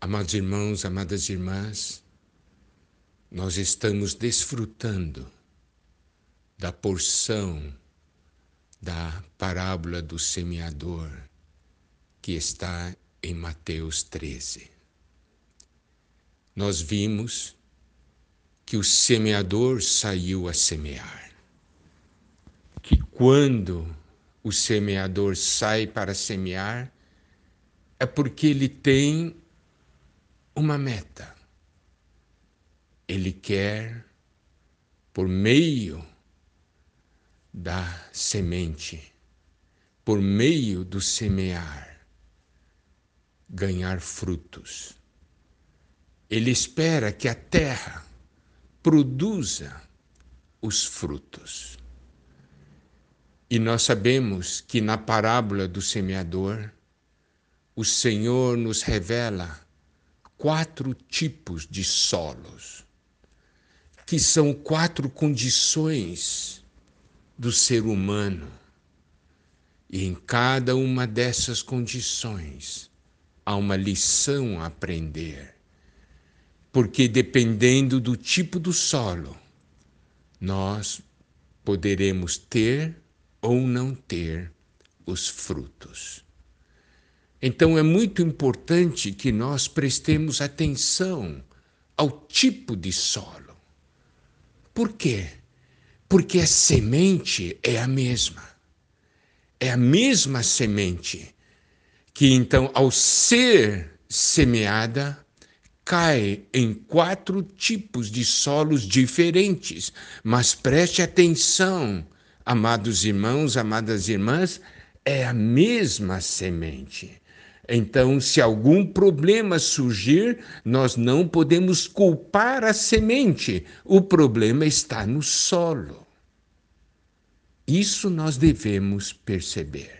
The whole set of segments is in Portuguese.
Amados irmãos, amadas irmãs, nós estamos desfrutando da porção da parábola do semeador que está em Mateus 13. Nós vimos que o semeador saiu a semear. Que quando o semeador sai para semear, é porque ele tem uma meta. Ele quer, por meio da semente, por meio do semear, ganhar frutos. Ele espera que a terra produza os frutos. E nós sabemos que na parábola do semeador, o Senhor nos revela quatro tipos de solos, que são quatro condições do ser humano. E em cada uma dessas condições há uma lição a aprender. Porque dependendo do tipo do solo, nós poderemos ter ou não ter os frutos. Então é muito importante que nós prestemos atenção ao tipo de solo. Por quê? Porque a semente é a mesma. É a mesma semente que então, ao ser semeada, cai em quatro tipos de solos diferentes. Mas preste atenção, amados irmãos, amadas irmãs, é a mesma semente. Então, se algum problema surgir, nós não podemos culpar a semente. O problema está no solo. Isso nós devemos perceber.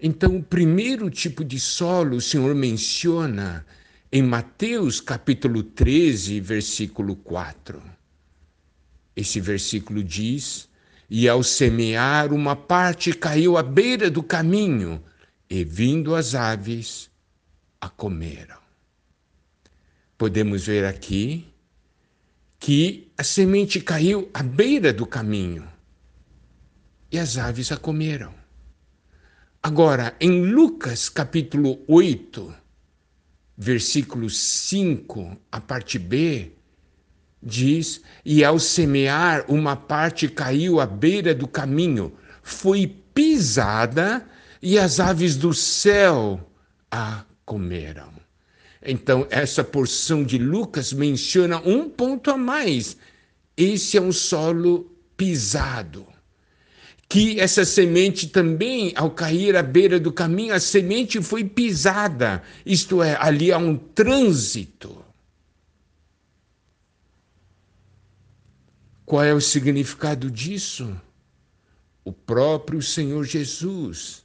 Então, o primeiro tipo de solo o Senhor menciona em Mateus capítulo 13, versículo 4. Esse versículo diz: E ao semear, uma parte caiu à beira do caminho e vindo as aves a comeram. Podemos ver aqui que a semente caiu à beira do caminho e as aves a comeram. Agora, em Lucas capítulo 8, versículo 5, a parte B, diz: E ao semear, uma parte caiu à beira do caminho, foi pisada e as aves do céu a comeram. Então, essa porção de Lucas menciona um ponto a mais. Esse é um solo pisado. Que essa semente também, ao cair à beira do caminho, a semente foi pisada. Isto é, ali há um trânsito. Qual é o significado disso? O próprio Senhor Jesus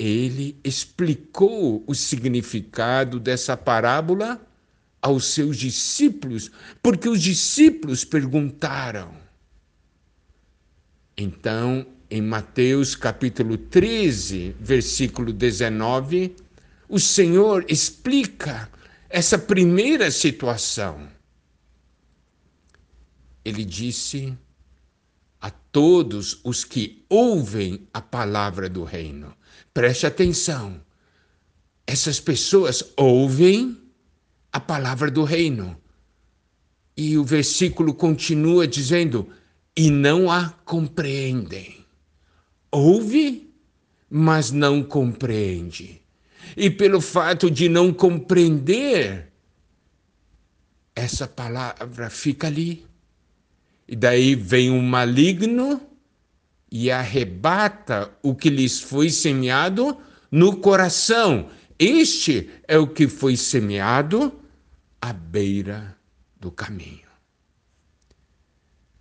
ele explicou o significado dessa parábola aos seus discípulos, porque os discípulos perguntaram. Então, em Mateus capítulo 13, versículo 19, o Senhor explica essa primeira situação. Ele disse a todos os que ouvem a palavra do reino: Preste atenção. Essas pessoas ouvem a palavra do reino. E o versículo continua dizendo: e não a compreendem. Ouve, mas não compreende. E pelo fato de não compreender, essa palavra fica ali. E daí vem um maligno e arrebata o que lhes foi semeado no coração. Este é o que foi semeado à beira do caminho.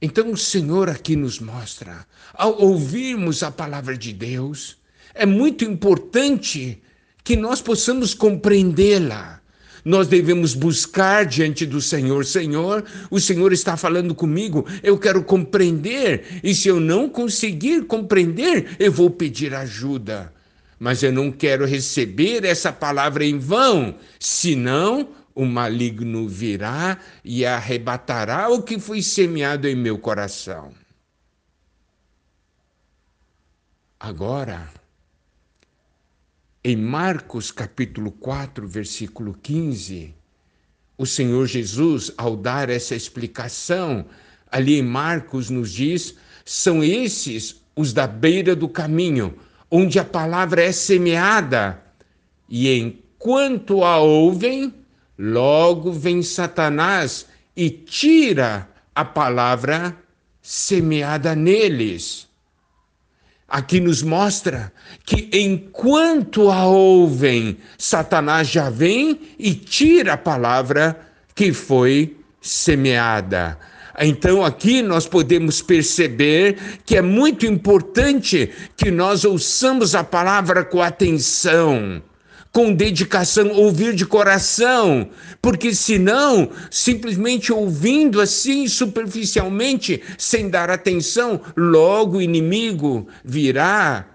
Então o Senhor aqui nos mostra, ao ouvirmos a palavra de Deus, é muito importante que nós possamos compreendê-la nós devemos buscar diante do Senhor: Senhor, o Senhor está falando comigo, eu quero compreender, e se eu não conseguir compreender, eu vou pedir ajuda. mas eu não quero receber essa palavra em vão, senão o maligno virá e arrebatará o que foi semeado em meu coração. Agora, em Marcos capítulo 4, versículo 15, o Senhor Jesus, ao dar essa explicação, ali em Marcos nos diz: são esses os da beira do caminho, onde a palavra é semeada, e enquanto a ouvem, logo vem Satanás e tira a palavra semeada neles. Aqui nos mostra que enquanto a ouvem, Satanás já vem e tira a palavra que foi semeada. Então, aqui nós podemos perceber que é muito importante que nós ouçamos a palavra com atenção, com dedicação, ouvir de coração, porque senão, simplesmente ouvindo assim superficialmente, sem dar atenção, logo o inimigo virá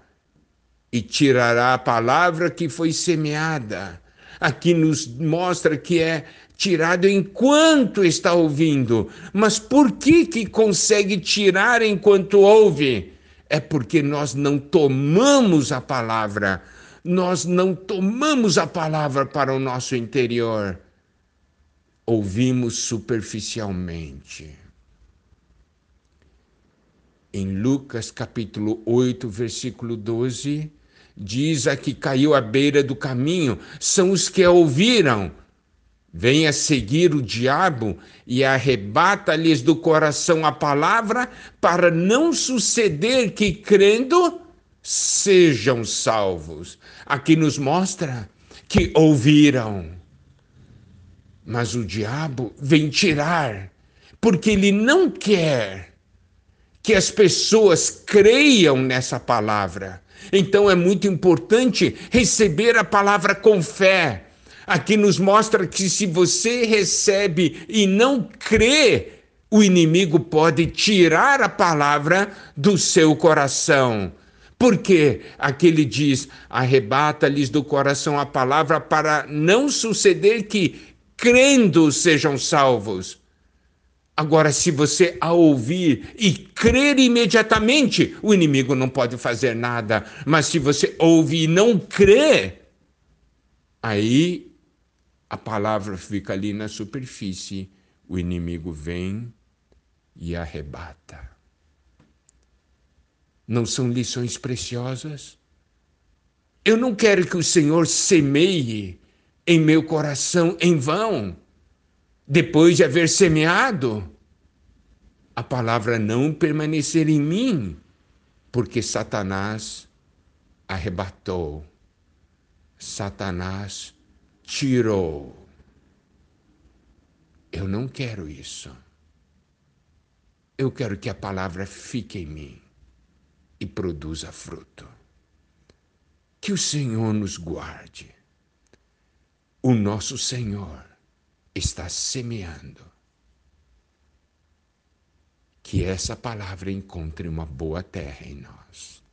e tirará a palavra que foi semeada. Aqui nos mostra que é tirado enquanto está ouvindo. Mas por que que consegue tirar enquanto ouve? É porque nós não tomamos a palavra. Nós não tomamos a palavra para o nosso interior. Ouvimos superficialmente. Em Lucas capítulo 8, versículo 12, diz a que caiu à beira do caminho, são os que a ouviram Venha seguir o diabo e arrebata-lhes do coração a palavra, para não suceder que, crendo, sejam salvos. Aqui nos mostra que ouviram, mas o diabo vem tirar, porque ele não quer que as pessoas creiam nessa palavra. Então é muito importante receber a palavra com fé Aqui nos mostra que se você recebe e não crê, o inimigo pode tirar a palavra do seu coração. Porque aqui ele diz: arrebata-lhes do coração a palavra para não suceder que, crendo, sejam salvos. Agora, se você a ouvir e crer imediatamente, o inimigo não pode fazer nada. Mas se você ouvir e não crer, aí a palavra fica ali na superfície, o inimigo vem e arrebata. Não são lições preciosas? Eu não quero que o Senhor semeie em meu coração em vão, depois de haver semeado, a palavra não permanecer em mim, porque Satanás arrebatou. Satanás tirou. Eu não quero isso. Eu quero que a palavra fique em mim e produza fruto. Que o Senhor nos guarde. O nosso Senhor está semeando. Que essa palavra encontre uma boa terra em nós.